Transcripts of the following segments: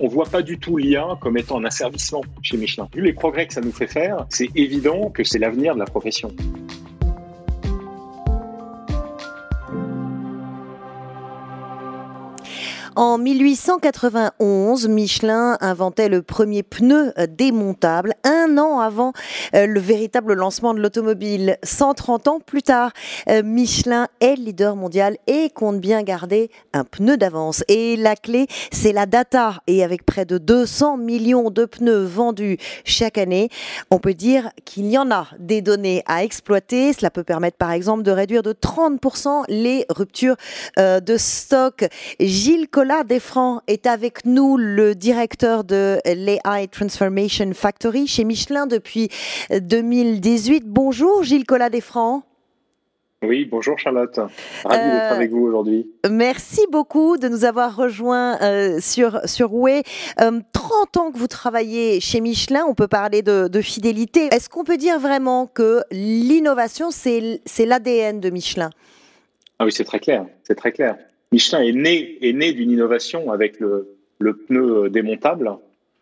on voit pas du tout l'IA comme étant un asservissement chez Michelin. Vu les progrès que ça nous fait faire, c'est évident que c'est l'avenir de la profession. En 1891, Michelin inventait le premier pneu euh, démontable, un an avant euh, le véritable lancement de l'automobile. 130 ans plus tard, euh, Michelin est leader mondial et compte bien garder un pneu d'avance. Et la clé, c'est la data. Et avec près de 200 millions de pneus vendus chaque année, on peut dire qu'il y en a des données à exploiter. Cela peut permettre par exemple de réduire de 30% les ruptures de stock. Gilles Nicolas Desfrancs est avec nous, le directeur de l'AI Transformation Factory chez Michelin depuis 2018. Bonjour Gilles Collat Desfrancs. Oui, bonjour Charlotte. Ravi d'être euh, avec vous aujourd'hui. Merci beaucoup de nous avoir rejoints euh, sur, sur WE. 30 ans que vous travaillez chez Michelin, on peut parler de, de fidélité. Est-ce qu'on peut dire vraiment que l'innovation, c'est l'ADN de Michelin? Ah oui, c'est très clair. C'est très clair. Michelin est né, est né d'une innovation avec le, le, pneu démontable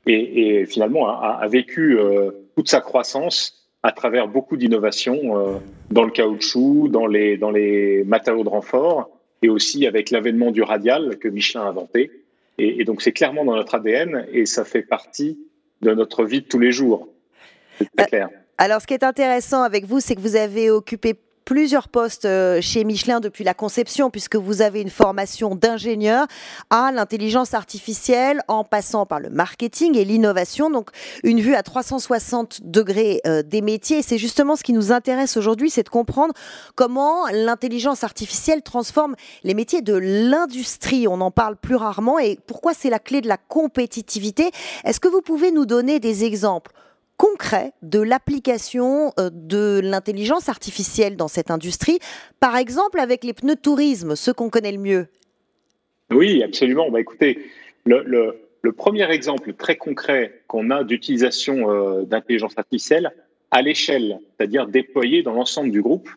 et, et finalement a, a vécu euh, toute sa croissance à travers beaucoup d'innovations euh, dans le caoutchouc, dans les, dans les matériaux de renfort et aussi avec l'avènement du radial que Michelin a inventé. Et, et donc c'est clairement dans notre ADN et ça fait partie de notre vie de tous les jours. C'est très euh, clair. Alors, ce qui est intéressant avec vous, c'est que vous avez occupé plusieurs postes euh, chez Michelin depuis la conception, puisque vous avez une formation d'ingénieur à l'intelligence artificielle, en passant par le marketing et l'innovation. Donc, une vue à 360 degrés euh, des métiers. C'est justement ce qui nous intéresse aujourd'hui, c'est de comprendre comment l'intelligence artificielle transforme les métiers de l'industrie. On en parle plus rarement et pourquoi c'est la clé de la compétitivité? Est-ce que vous pouvez nous donner des exemples? Concret de l'application euh, de l'intelligence artificielle dans cette industrie, par exemple avec les pneus tourisme, ceux qu'on connaît le mieux Oui, absolument. Bah, écoutez, le, premier exemple très concret qu'on a d'utilisation euh, d'intelligence artificielle à l'échelle, c'est-à-dire déployée dans l'ensemble du groupe,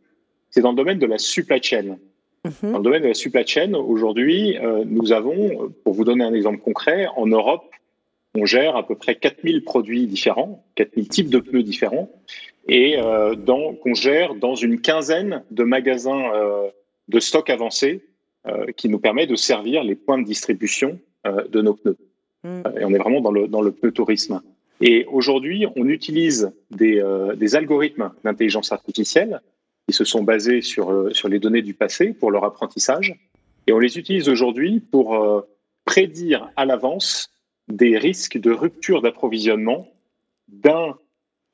c'est dans le domaine de la supply chain. Mhm. Dans le domaine de la supply chain, aujourd'hui, euh, nous avons, pour vous donner un exemple concret, en Europe, on gère à peu près 4000 produits différents, 4000 types de pneus différents, et euh, qu'on gère dans une quinzaine de magasins euh, de stock avancé euh, qui nous permet de servir les points de distribution euh, de nos pneus. Hmm. Et on est vraiment dans le, dans le pneu tourisme. Et aujourd'hui, on utilise des, des algorithmes d'intelligence artificielle qui se sont basés sur, sur les données du passé pour leur apprentissage. Et on les utilise aujourd'hui pour prédire à l'avance des risques de rupture d'approvisionnement d'un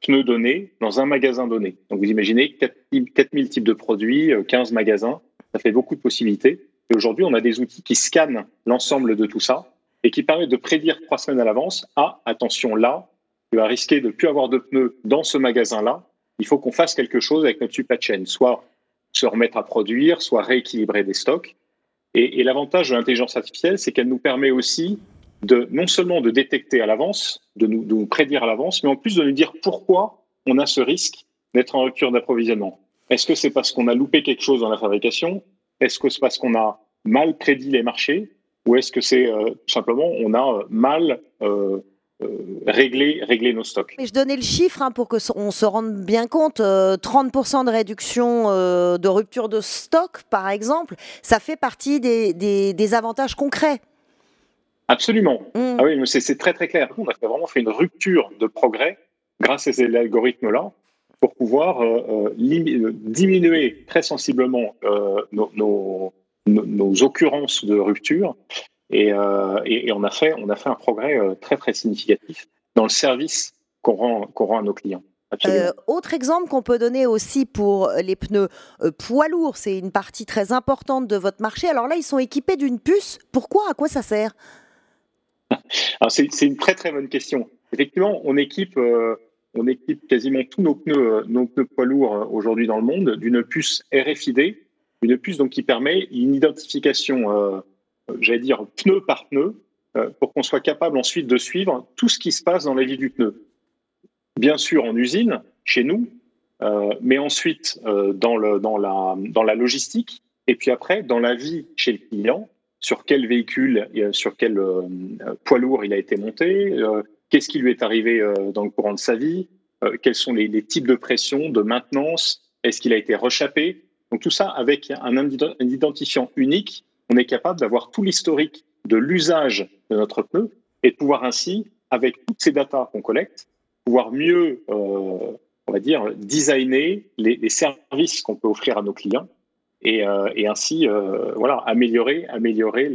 pneu donné dans un magasin donné. Donc vous imaginez 4000 types de produits, 15 euh, magasins, ça fait beaucoup de possibilités. Et aujourd'hui, on a des outils qui scannent l'ensemble de tout ça et qui permettent de prédire trois semaines à l'avance, ah, attention là, tu vas risquer de ne plus avoir de pneus dans ce magasin-là, il faut qu'on fasse quelque chose avec notre supply chain, soit se remettre à produire, soit rééquilibrer des stocks. Et, et l'avantage de l'intelligence artificielle, c'est qu'elle nous permet aussi de non seulement de détecter à l'avance, de nous, prédire à l'avance, mais en plus de nous dire pourquoi on a ce risque d'être en rupture d'approvisionnement. Est-ce que c'est parce qu'on a loupé quelque chose dans la fabrication? Est-ce que c'est parce qu'on a mal prédit les marchés? Ou est-ce que c'est euh, simplement on a euh, mal euh, réglé, réglé, nos stocks? Je donnais le chiffre hein, pour qu'on se rende bien compte. 30% de réduction de rupture de stock, par exemple, ça fait partie des avantages concrets Absolument. Mm. Ah oui, c'est très très clair. On a vraiment fait une rupture de progrès grâce à ces algorithmes-là pour pouvoir euh, euh, diminuer très sensiblement euh, nos, nos, occurrences de rupture. Et, et, on, a fait, on a fait un progrès très très significatif dans le service qu'on rend, qu'on rend à nos clients. autre exemple qu'on peut donner aussi pour les pneus poids lourds, c'est une partie très importante de votre marché. Alors là, ils sont équipés d'une puce. Pourquoi? À quoi ça sert? c'est une très très bonne question. Effectivement, on équipe, euh, on équipe quasiment tous nos pneus, euh, nos pneus poids lourds euh, aujourd'hui dans le monde d'une puce RFID, une puce donc qui permet une identification, j'allais dire pneu par pneu, pour qu'on soit capable ensuite de suivre tout ce qui se passe dans la vie du pneu. Bien sûr en usine, chez nous, mais ensuite dans, dans, la, dans la logistique, et puis après dans la vie chez le client, sur quel véhicule, sur quel poids lourd il a été monté, qu'est-ce qui lui est arrivé dans le courant de sa vie, quels sont les, types de pression, de maintenance, est-ce qu'il a été rechappé. Donc tout ça avec un, identifiant unique, on est capable d'avoir tout l'historique de l'usage de notre pneu et de pouvoir ainsi, avec toutes ces datas qu'on collecte, pouvoir mieux, euh, on va dire, designer les, services qu'on peut offrir à nos clients et, euh, ainsi, euh, voilà, améliorer, améliorer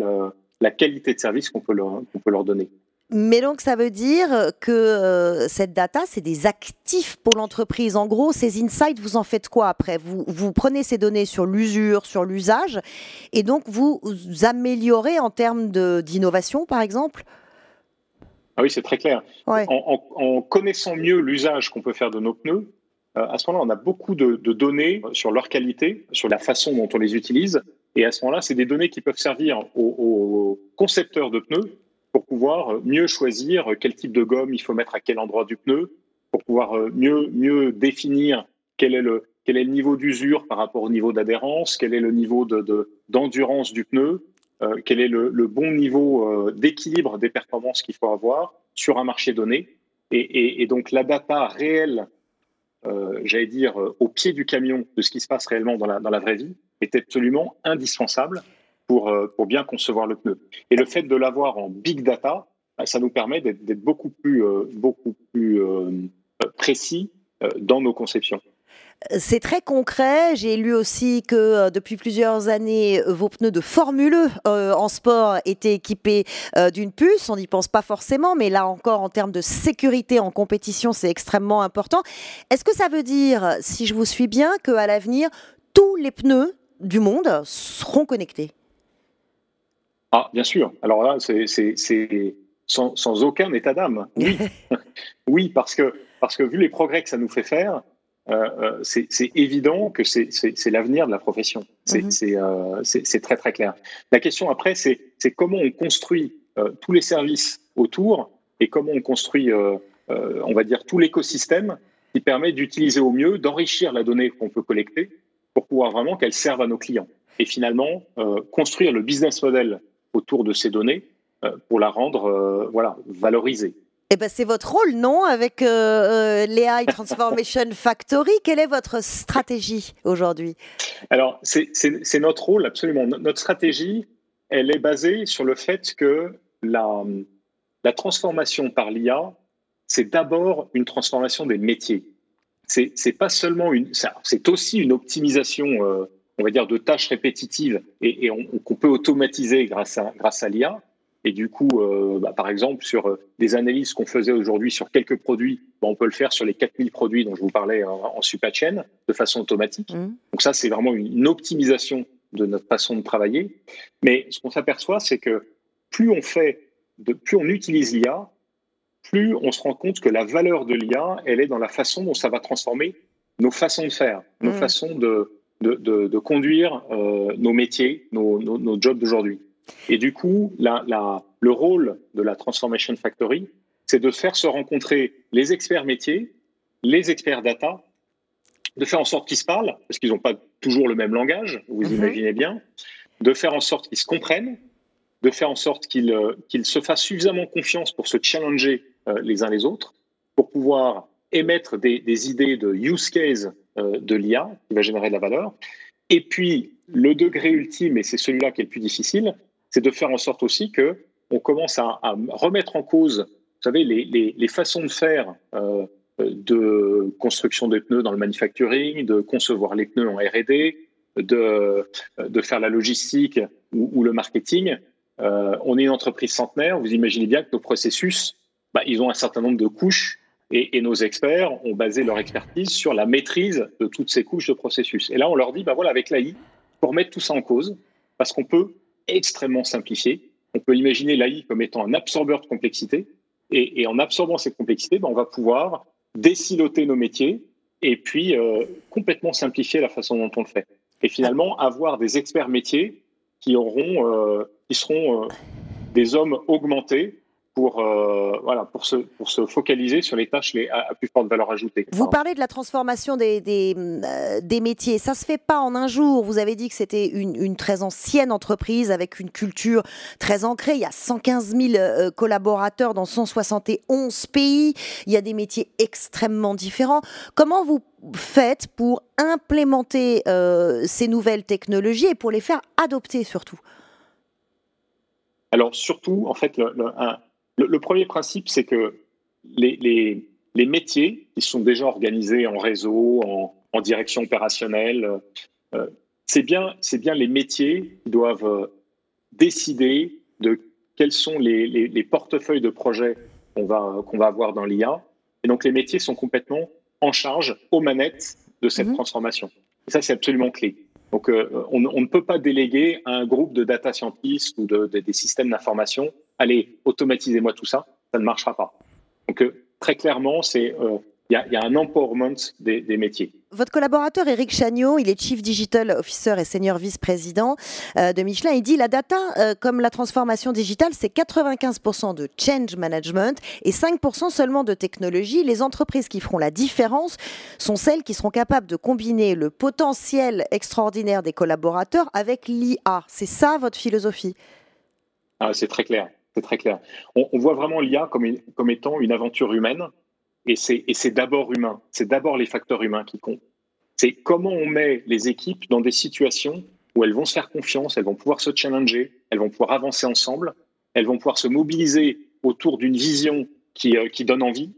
la qualité de service qu'on peut, leur, peut leur donner. Mais donc ça veut dire que cette data, c'est des actifs pour l'entreprise. En gros, ces insights, vous en faites quoi après? Vous, vous prenez ces données sur l'usure, sur l'usage, et donc vous, vous améliorez en termes d'innovation, par exemple? Ah oui, c'est très clair. En, connaissant mieux l'usage qu'on peut faire de nos pneus, euh, à ce moment-là, on a beaucoup de, données sur leur qualité, sur la façon dont on les utilise. Et à ce moment-là, c'est des données qui peuvent servir aux, concepteurs de pneus pour pouvoir mieux choisir quel type de gomme il faut mettre à quel endroit du pneu, pour pouvoir euh, mieux, mieux définir quel est le, quel est le niveau d'usure par rapport au niveau d'adhérence, quel est le niveau d'endurance de, du pneu, euh, quel est le, bon niveau euh, d'équilibre des performances qu'il faut avoir sur un marché donné. Et, donc la data réelle, euh, j'allais dire, au pied du camion de ce qui se passe réellement dans la, dans la vraie vie, est absolument indispensable pour, pour bien concevoir le pneu. Et le fait de l'avoir en big data, bah, ça nous permet d'être beaucoup plus, beaucoup plus précis dans nos conceptions. C'est très concret. J'ai lu aussi que euh, depuis plusieurs années, euh, vos pneus de Formule E euh, en sport étaient équipés d'une puce. On n'y pense pas forcément, mais là encore, en termes de sécurité en compétition, c'est extrêmement important. Est-ce que ça veut dire, si je vous suis bien, qu'à l'avenir, tous les pneus du monde seront connectés? Ah, bien sûr. Alors là, c'est sans, sans, aucun état d'âme. Oui. oui, parce que, parce que vu les progrès que ça nous fait faire, euh, euh, c'est évident que c'est l'avenir de la profession. Mhm. Euh, c'est très très clair. La question après, c'est comment on construit tous les services autour et comment on construit, on va dire, tout l'écosystème qui permet d'utiliser au mieux, d'enrichir la donnée qu'on peut collecter pour pouvoir vraiment qu'elle serve à nos clients. Et finalement, construire le business model autour de ces données pour la rendre voilà, valorisée. Eh ben, c'est votre rôle, non Avec euh, euh l'AI Transformation Factory, quelle est votre stratégie aujourd'hui? Alors, c'est notre rôle, absolument. Notre stratégie, elle est basée sur le fait que la, la transformation par l'IA, c'est d'abord une transformation des métiers. C'est pas seulement une, c'est aussi une optimisation, euh, on va dire, de tâches répétitives et, et qu'on peut automatiser grâce à, grâce à l'IA. Et du coup, euh, bah, par exemple, sur euh, des analyses qu'on faisait aujourd'hui sur quelques produits, bah, on peut le faire sur les 4000 produits dont je vous parlais en, en supply chain de façon automatique. Mmh. Donc ça, c'est vraiment une, optimisation de notre façon de travailler. Mais ce qu'on s'aperçoit, c'est que plus on fait, de, plus on utilise l'IA, plus on se rend compte que la valeur de l'IA, elle est dans la façon dont ça va transformer nos façons de faire, nos mmh. façons de, de, de, conduire euh, nos métiers, nos, nos, nos jobs d'aujourd'hui. Et du coup, le rôle de la Transformation Factory, c'est de faire se rencontrer les experts métiers, les experts data, de faire en sorte qu'ils se parlent, parce qu'ils n'ont pas toujours le même langage, vous mhm. imaginez bien, de faire en sorte qu'ils se comprennent, de faire en sorte qu'ils euh, se fassent suffisamment confiance pour se challenger euh, les uns les autres, pour pouvoir émettre des, idées de use case euh, de l'IA qui va générer de la valeur. Et puis, le degré ultime, et c'est celui-là qui est le plus difficile, c'est de faire en sorte aussi que on commence à, remettre en cause, vous savez, les, façons de faire euh, de construction des pneus dans le manufacturing, de concevoir les pneus en R&D, de, faire la logistique ou, le marketing. Euh, on est une entreprise centenaire. Vous imaginez bien que nos processus, bah, ils ont un certain nombre de couches et, nos experts ont basé leur expertise sur la maîtrise de toutes ces couches de processus. Et là, on leur dit, bah voilà, avec l'AI, pour mettre tout ça en cause, parce qu'on peut extrêmement simplifié. On peut imaginer l'AI comme étant un absorbeur de complexité. Et, en absorbant cette complexité, ben, on va pouvoir désiloter nos métiers et puis euh, complètement simplifier la façon dont on le fait. Et finalement, avoir des experts métiers qui, auront, euh, qui seront euh, des hommes augmentés pour, euh, voilà, pour, se, pour se focaliser sur les tâches les, à, plus forte valeur ajoutée. Vous parlez de la transformation des, des, euh, des métiers. Ça ne se fait pas en un jour. Vous avez dit que c'était une, une, très ancienne entreprise avec une culture très ancrée. Il y a 115 000 euh, collaborateurs dans 171 pays. Il y a des métiers extrêmement différents. Comment vous faites pour implémenter ces nouvelles technologies et pour les faire adopter surtout? Alors surtout, en fait, le, un, le, premier principe, c'est que les, les, métiers qui sont déjà organisés en réseau, en, direction opérationnelle, euh, c'est bien, bien les métiers qui doivent euh, décider de quels sont les, les portefeuilles de projets qu'on va, qu'on va avoir dans l'IA. Et donc les métiers sont complètement en charge, aux manettes de cette mmh transformation. Et ça, c'est absolument clé. Donc, euh, on, ne peut pas déléguer à un groupe de data scientists ou de, des systèmes d'information, allez, automatisez-moi tout ça, ça ne marchera pas. Donc, euh, très clairement, c'est euh, il y, a un empowerment des, métiers. Votre collaborateur Eric Chagnot, il est Chief Digital Officer et Senior Vice-président de Michelin. Il dit la data, comme la transformation digitale, c'est 95% de change management et 5% seulement de technologie. Les entreprises qui feront la différence sont celles qui seront capables de combiner le potentiel extraordinaire des collaborateurs avec l'IA. C'est ça votre philosophie? Ah, C'est très clair. C'est très clair. On, voit vraiment l'IA comme, étant une aventure humaine et c'est d'abord humain. C'est d'abord les facteurs humains qui comptent. C'est comment on met les équipes dans des situations où elles vont se faire confiance, elles vont pouvoir se challenger, elles vont pouvoir avancer ensemble, elles vont pouvoir se mobiliser autour d'une vision qui, euh, donne envie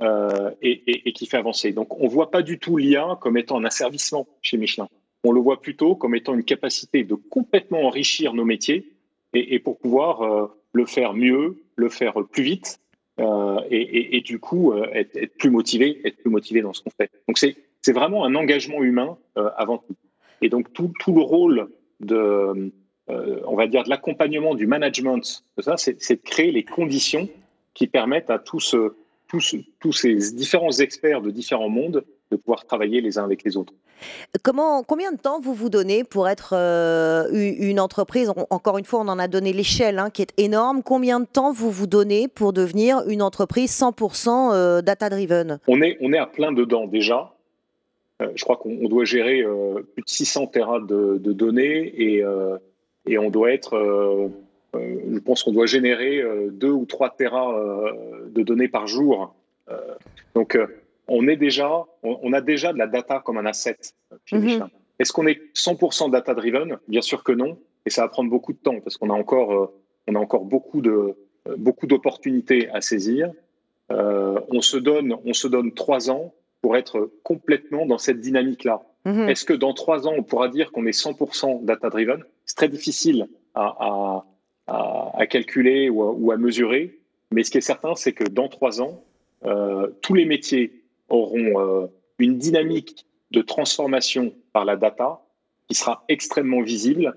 euh, et, et, qui fait avancer. Donc on ne voit pas du tout l'IA comme étant un asservissement chez Michelin. On le voit plutôt comme étant une capacité de complètement enrichir nos métiers et, pour pouvoir euh, le faire mieux, le faire plus vite euh, et, du coup euh, être, plus motivé, être plus motivé dans ce qu'on fait. Donc c'est c'est vraiment un engagement humain euh, avant tout. Et donc tout, tout le rôle de on va dire de l'accompagnement du management, ça c'est de créer les conditions qui permettent à tous, tous, tous ces différents experts de différents mondes de pouvoir travailler les uns avec les autres. Comment, combien de temps vous vous donnez pour être euh, une entreprise? Encore une fois, on en a donné l'échelle hein, qui est énorme. Combien de temps vous vous donnez pour devenir une entreprise 100% euh, data-driven? On est, on est à plein dedans déjà. Euh, je crois qu'on doit gérer plus de 600 terras de, données et, et, on doit être, je pense qu'on doit générer 2 ou 3 terras de données par jour. donc, on est déjà, on, a déjà de la data comme un asset chez mhm. Est-ce qu'on est 100% data driven Bien sûr que non, et ça va prendre beaucoup de temps parce qu'on a encore, euh, on a encore beaucoup de, euh, beaucoup d'opportunités à saisir. Euh, on se donne, on se donne trois ans pour être complètement dans cette dynamique-là. Mhm. Est-ce que dans trois ans, on pourra dire qu'on est 100% data-driven? C'est très difficile à, calculer ou à, mesurer, mais ce qui est certain, c'est que dans trois ans, tous les métiers auront euh, une dynamique de transformation par la data qui sera extrêmement visible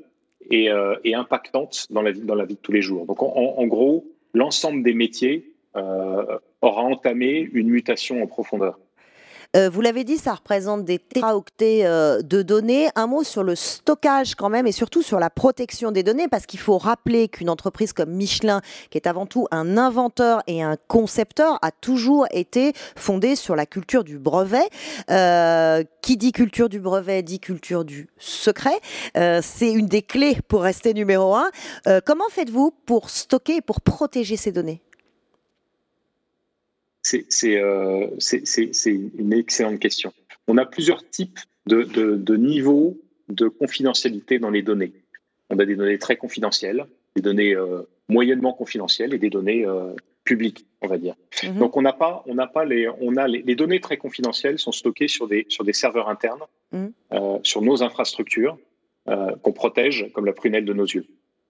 et, euh, impactante dans la, vie, dans la vie de tous les jours. Donc en, gros, l'ensemble des métiers euh, aura entamé une mutation en profondeur. Euh, vous l'avez dit, ça représente des téraoctets euh, de données. Un mot sur le stockage quand même et surtout sur la protection des données parce qu'il faut rappeler qu'une entreprise comme Michelin, qui est avant tout un inventeur et un concepteur, a toujours été fondée sur la culture du brevet. Euh, qui dit culture du brevet dit culture du secret. C'est une des clés pour rester numéro un. comment faites-vous pour stocker et pour protéger ces données? Euh, c'est une excellente question. On a plusieurs types de, niveaux de confidentialité dans les données. On a des données très confidentielles, des données euh, moyennement confidentielles et des données euh, publiques, on va dire. Mhm. Donc on n'a pas, on n'a pas les, on a les, données très confidentielles sont stockées sur des sur des serveurs internes, mhm. sur nos infrastructures qu'on protège comme la prunelle de nos yeux.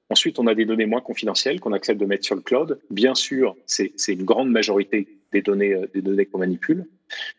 Ensuite, on a des données moins confidentielles qu'on accepte de mettre sur le cloud. Bien sûr, c'est une grande majorité des données, euh, des données qu'on manipule.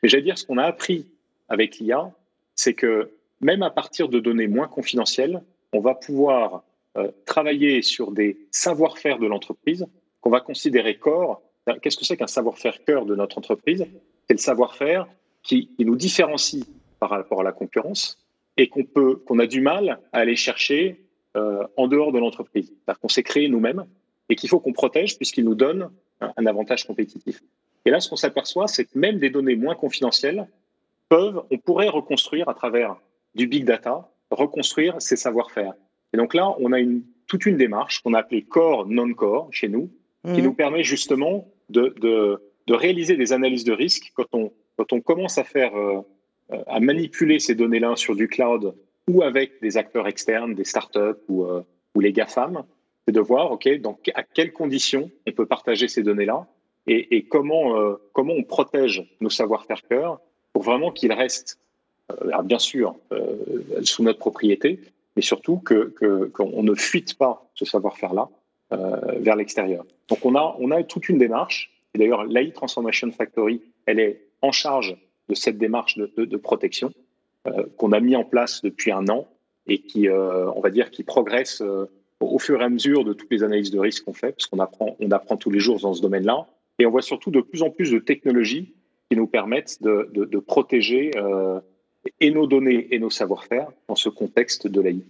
Mais j'allais dire, ce qu'on a appris avec l'IA, c'est que même à partir de données moins confidentielles, on va pouvoir euh, travailler sur des savoir-faire de l'entreprise qu'on va considérer corps. Qu'est-ce que c'est qu'un savoir-faire cœur de notre entreprise? C'est le savoir-faire qui, nous différencie par rapport à la concurrence et qu'on peut, qu'on a du mal à aller chercher euh, en dehors de l'entreprise. C'est-à-dire qu'on s'est créé nous-mêmes et qu'il faut qu'on protège puisqu'ils nous donnent un, avantage compétitif. Et là, ce qu'on s'aperçoit, c'est que même des données moins confidentielles peuvent, on pourrait reconstruire à travers du big data, reconstruire ces savoir-faire. Et donc là, on a une, toute une démarche qu'on a appelée core non-core chez nous, qui mmh. nous permet justement de, de, de, réaliser des analyses de risque quand on, quand on commence à faire, euh, à manipuler ces données-là sur du cloud ou avec des acteurs externes, des startups ou, euh, ou les GAFAM, c'est de voir, OK, donc à quelles conditions on peut partager ces données-là et, comment, euh, comment on protège nos savoir-faire cœur pour vraiment qu'ils restent, bien sûr, sous notre propriété, mais surtout qu'on que, ne fuite pas ce savoir-faire-là vers l'extérieur. Donc on a, on a toute une démarche, et d'ailleurs l'AI Transformation Factory, elle est en charge de cette démarche de, protection euh, qu'on a mis en place depuis un an et qui, euh, on va dire, qui progresse euh, au fur et à mesure de toutes les analyses de risque qu'on fait, parce qu'on apprend, on apprend tous les jours dans ce domaine-là. Et on voit surtout de plus en plus de technologies qui nous permettent de, de protéger et nos données et nos savoir-faire dans ce contexte de l'AI.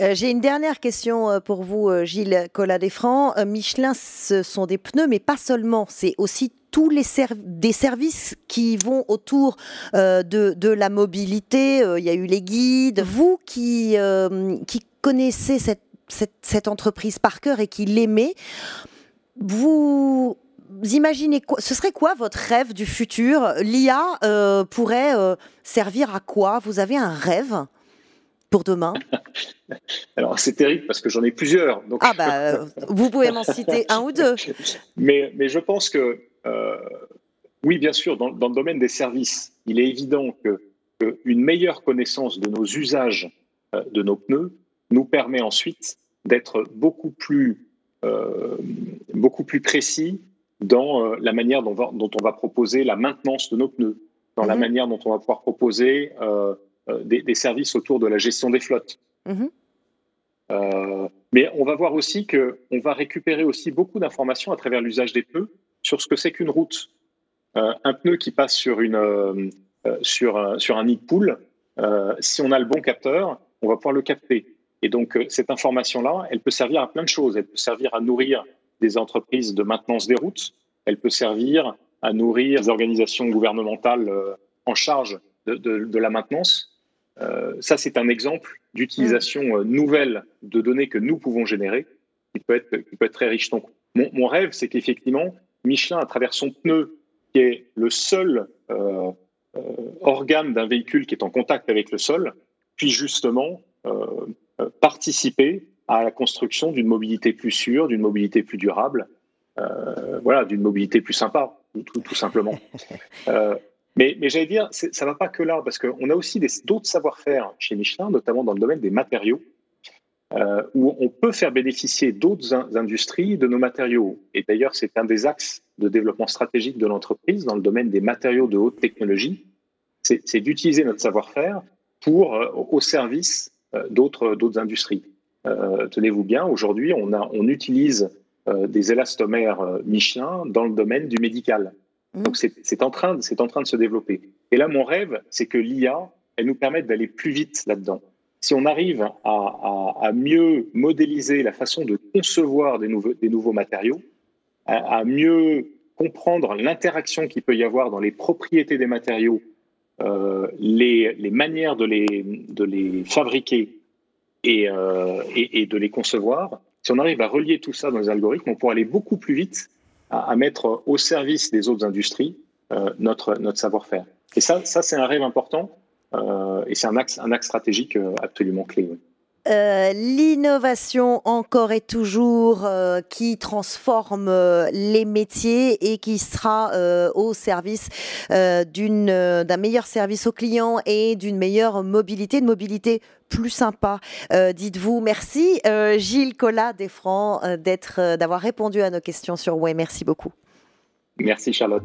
Euh, j'ai une dernière question euh, pour vous, euh, Gilles Collat-Desfrancs. Michelin, ce sont des pneus, mais pas seulement. C'est aussi tous les des services qui vont autour de, la mobilité. Il y a eu les guides. Vous qui, qui connaissez cette, cette, entreprise par cœur et qui l'aimez, vous imaginez quoi Ce serait quoi votre rêve du futur? L'IA pourrait servir à quoi? Vous avez un rêve pour demain? Alors, c'est terrible parce que j'en ai plusieurs. Donc... Ah, bah, euh, vous pouvez m'en citer un ou deux. Mais, mais je pense que, euh, oui, bien sûr, dans, dans, le domaine des services, il est évident que, une meilleure connaissance de nos usages euh, de nos pneus nous permet ensuite d'être beaucoup plus, beaucoup plus précis dans la manière dont, dont, on va proposer la maintenance de nos pneus, dans la mhm. manière dont on va pouvoir proposer euh, des, services autour de la gestion des flottes. Mhm. Euh, mais on va voir aussi qu'on va récupérer aussi beaucoup d'informations à travers l'usage des pneus sur ce que c'est qu'une route. Euh, un pneu qui passe sur, une, sur, sur un nid de poule, si on a le bon capteur, on va pouvoir le capter. Et donc, cette information-là, elle peut servir à plein de choses. Elle peut servir à nourrir des entreprises de maintenance des routes. Elle peut servir à nourrir des organisations gouvernementales en charge de, la maintenance. Euh, ça, c'est un exemple d'utilisation euh, nouvelle de données que nous pouvons générer, qui peut être, qui peut être très riche. Donc, mon, rêve, c'est qu'effectivement, Michelin, à travers son pneu, qui est le seul euh, organe d'un véhicule qui est en contact avec le sol, puisse justement participer à la construction d'une mobilité plus sûre, d'une mobilité plus durable, voilà, d'une mobilité plus sympa, tout, tout simplement. Mais, j'allais dire, ça ne va pas que là, parce qu'on a aussi d'autres savoir-faire chez Michelin, notamment dans le domaine des matériaux, euh, où on peut faire bénéficier d'autres industries de nos matériaux. Et d'ailleurs, c'est un des axes de développement stratégique de l'entreprise dans le domaine des matériaux de haute technologie. C'est d'utiliser notre savoir-faire pour euh, au service euh, d'autres industries. Tenez-vous bien, aujourd'hui, on, on utilise des élastomères Michelin dans le domaine du médical. Mmh. Donc c'est en, train, en train de se développer. Et là, mon rêve, c'est que l'IA, elle nous permette d'aller plus vite là-dedans. Si on arrive à, mieux modéliser la façon de concevoir des nouveaux, des nouveaux matériaux, à, mieux comprendre l'interaction qu'il peut y avoir dans les propriétés des matériaux, euh, les, les, manières de les, de les fabriquer et, euh, et, et, de les concevoir, si on arrive à relier tout ça dans les algorithmes, on pourra aller beaucoup plus vite à, mettre au service des autres industries euh, notre, notre savoir-faire. Et ça, ça c'est un rêve important euh, et c'est un axe, un axe stratégique euh, absolument clé. L'innovation encore et toujours qui transforme les métiers et qui sera au service d'un meilleur service aux clients et d'une meilleure mobilité, de mobilité plus sympa, euh, dites-vous. Merci euh, Gilles Collat euh, d'être, d'avoir répondu à nos questions sur Way. Merci beaucoup. Merci Charlotte.